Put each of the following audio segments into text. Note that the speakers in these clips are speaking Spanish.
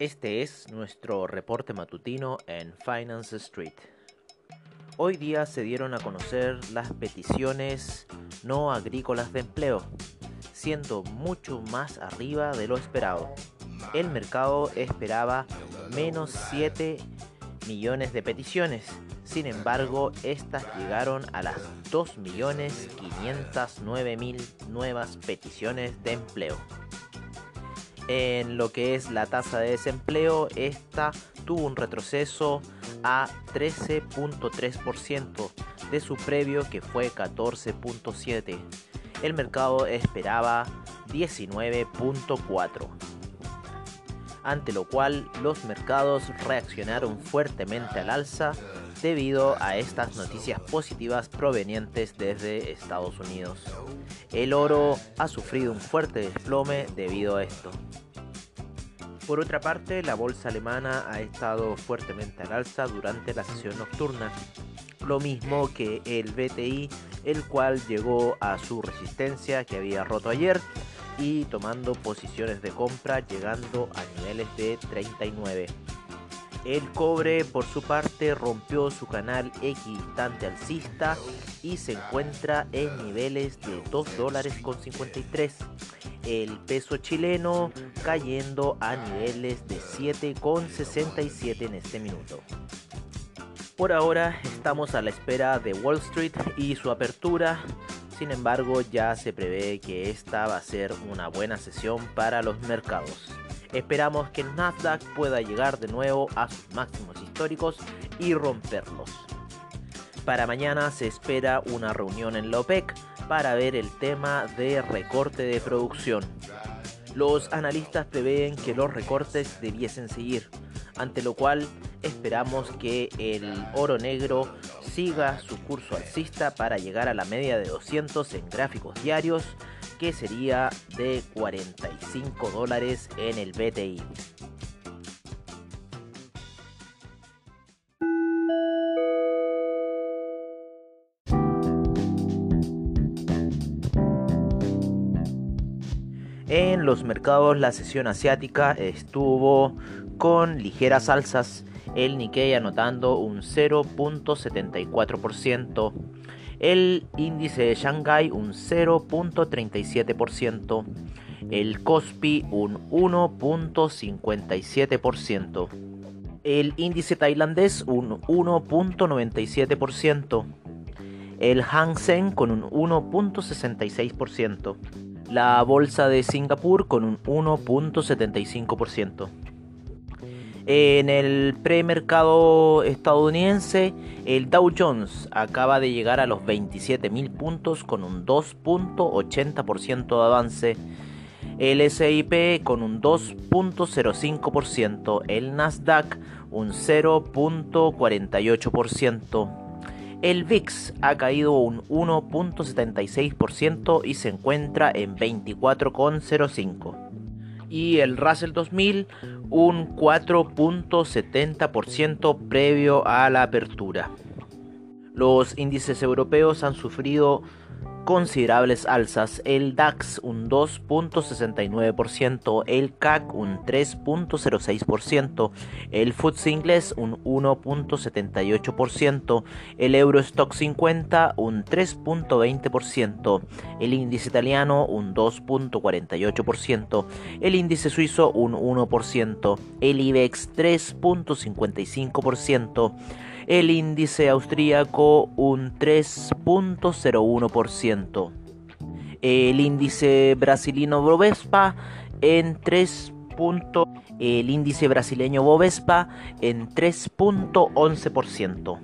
Este es nuestro reporte matutino en Finance Street. Hoy día se dieron a conocer las peticiones no agrícolas de empleo, siendo mucho más arriba de lo esperado. El mercado esperaba menos 7 millones de peticiones, sin embargo, estas llegaron a las 2.509.000 nuevas peticiones de empleo en lo que es la tasa de desempleo, esta tuvo un retroceso a 13.3% de su previo que fue 14.7. El mercado esperaba 19.4. Ante lo cual los mercados reaccionaron fuertemente al alza debido a estas noticias positivas provenientes desde Estados Unidos. El oro ha sufrido un fuerte desplome debido a esto. Por otra parte, la bolsa alemana ha estado fuertemente al alza durante la sesión nocturna, lo mismo que el BTI, el cual llegó a su resistencia que había roto ayer y tomando posiciones de compra llegando a niveles de 39. El cobre por su parte rompió su canal equidistante alcista y se encuentra en niveles de 2 dólares con 53 el peso chileno cayendo a niveles de 7,67 en este minuto. Por ahora estamos a la espera de Wall Street y su apertura, sin embargo ya se prevé que esta va a ser una buena sesión para los mercados. Esperamos que el Nasdaq pueda llegar de nuevo a sus máximos históricos y romperlos. Para mañana se espera una reunión en la OPEC para ver el tema de recorte de producción. Los analistas prevén que los recortes debiesen seguir, ante lo cual esperamos que el oro negro siga su curso alcista para llegar a la media de 200 en gráficos diarios, que sería de 45 dólares en el BTI. En los mercados la sesión asiática estuvo con ligeras alzas, el Nikkei anotando un 0.74%, el índice de Shanghai un 0.37%, el Kospi un 1.57%, el índice tailandés un 1.97%, el Hang Seng con un 1.66% la bolsa de Singapur con un 1.75%. En el premercado estadounidense, el Dow Jones acaba de llegar a los 27.000 puntos con un 2.80% de avance. El SIP con un 2.05%, el Nasdaq un 0.48%. El VIX ha caído un 1.76% y se encuentra en 24,05. Y el Russell 2000 un 4.70% previo a la apertura. Los índices europeos han sufrido considerables alzas, el DAX un 2.69%, el CAC un 3.06%, el FTSE inglés un 1.78%, el Eurostock 50 un 3.20%, el índice italiano un 2.48%, el índice suizo un 1%, el IBEX 3.55%, el índice austríaco un 3.01%, el índice brasileño Bovespa en 3. el índice brasileño Bovespa en 3.11%.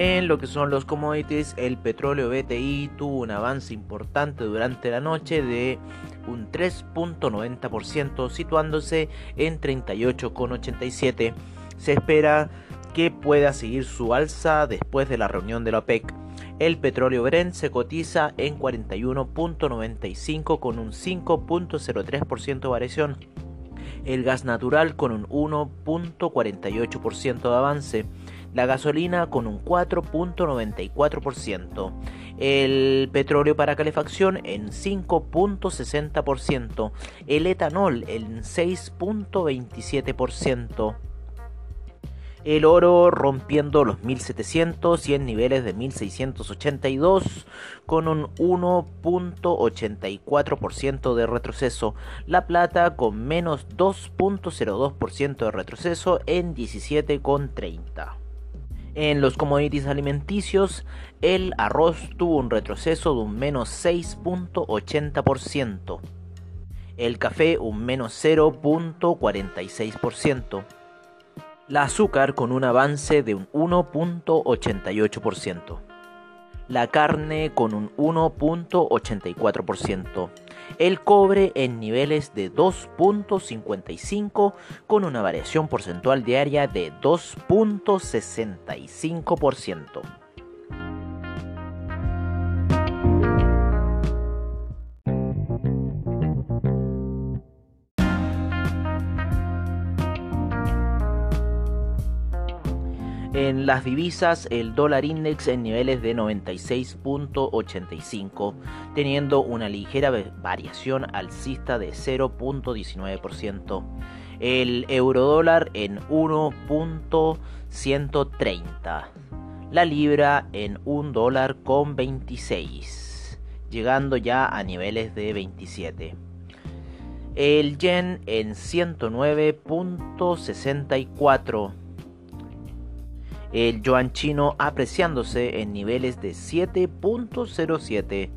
En lo que son los commodities, el petróleo BTI tuvo un avance importante durante la noche de un 3.90%, situándose en 38,87. Se espera que pueda seguir su alza después de la reunión de la OPEC. El petróleo Brent se cotiza en 41.95 con un 5.03% de variación. El gas natural con un 1.48% de avance. La gasolina con un 4.94%. El petróleo para calefacción en 5.60%. El etanol en 6.27% el oro rompiendo los 1700 y en niveles de 1682 con un 1.84% de retroceso, la plata con menos 2.02% de retroceso en 17,30. En los commodities alimenticios, el arroz tuvo un retroceso de un menos 6.80%, el café un menos 0.46%, la azúcar con un avance de un 1.88%, la carne con un 1.84%, el cobre en niveles de 2.55 con una variación porcentual diaria de 2.65%. En las divisas, el dólar index en niveles de 96.85, teniendo una ligera variación alcista de 0.19%. El euro dólar en 1.130. La libra en 1 dólar con 26, llegando ya a niveles de 27. El yen en 109.64 el yuan chino apreciándose en niveles de 7.07,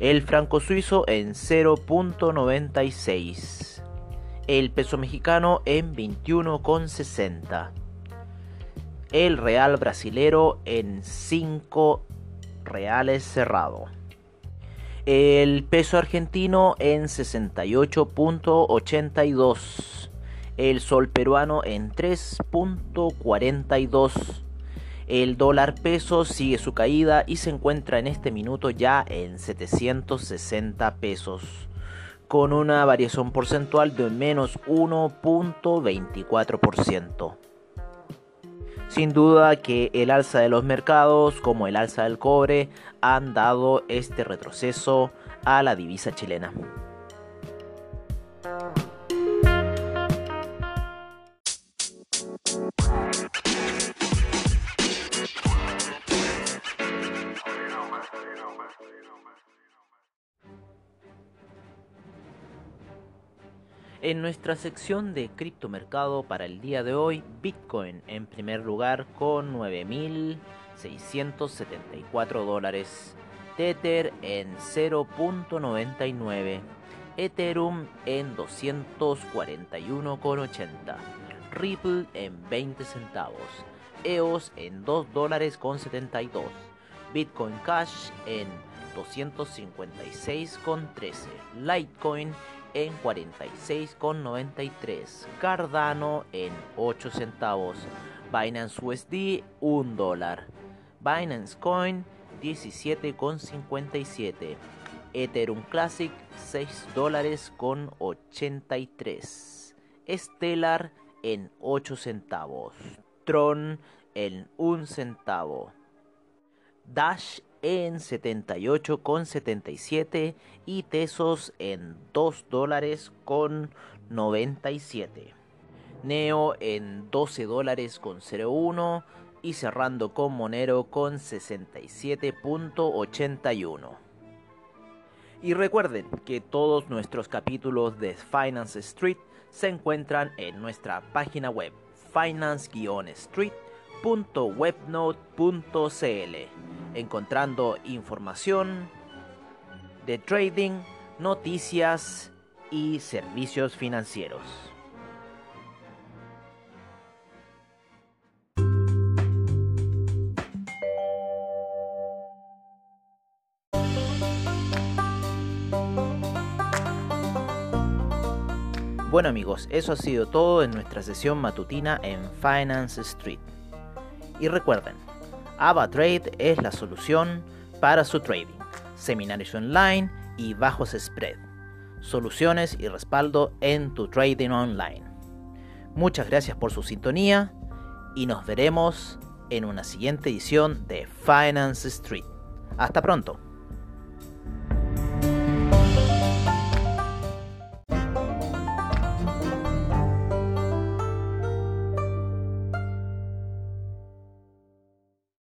el franco suizo en 0.96, el peso mexicano en 21.60, el real brasilero en 5 reales cerrado. El peso argentino en 68.82 el sol peruano en 3.42. El dólar peso sigue su caída y se encuentra en este minuto ya en 760 pesos, con una variación porcentual de menos 1.24%. Sin duda que el alza de los mercados, como el alza del cobre, han dado este retroceso a la divisa chilena. En nuestra sección de criptomercado para el día de hoy, Bitcoin en primer lugar con 9.674 dólares, Tether en 0.99, Ethereum en 241,80, Ripple en 20 centavos, EOS en 2 dólares con 72, Bitcoin Cash en 256,13, Litecoin en 46,93, Cardano en 8 centavos, Binance USD 1 dólar, Binance Coin 17,57, Ethereum Classic 6 dólares con 83, Stellar en 8 centavos, Tron en 1 centavo, Dash en 78,77 y Tesos en 2 dólares con 97. Neo en 12 dólares con 01 y cerrando con Monero con 67.81. Y recuerden que todos nuestros capítulos de Finance Street se encuentran en nuestra página web finance-street.webnote.cl encontrando información de trading, noticias y servicios financieros. Bueno amigos, eso ha sido todo en nuestra sesión matutina en Finance Street. Y recuerden, AvaTrade es la solución para su trading, seminarios online y bajos spread, soluciones y respaldo en tu trading online. Muchas gracias por su sintonía y nos veremos en una siguiente edición de Finance Street. Hasta pronto.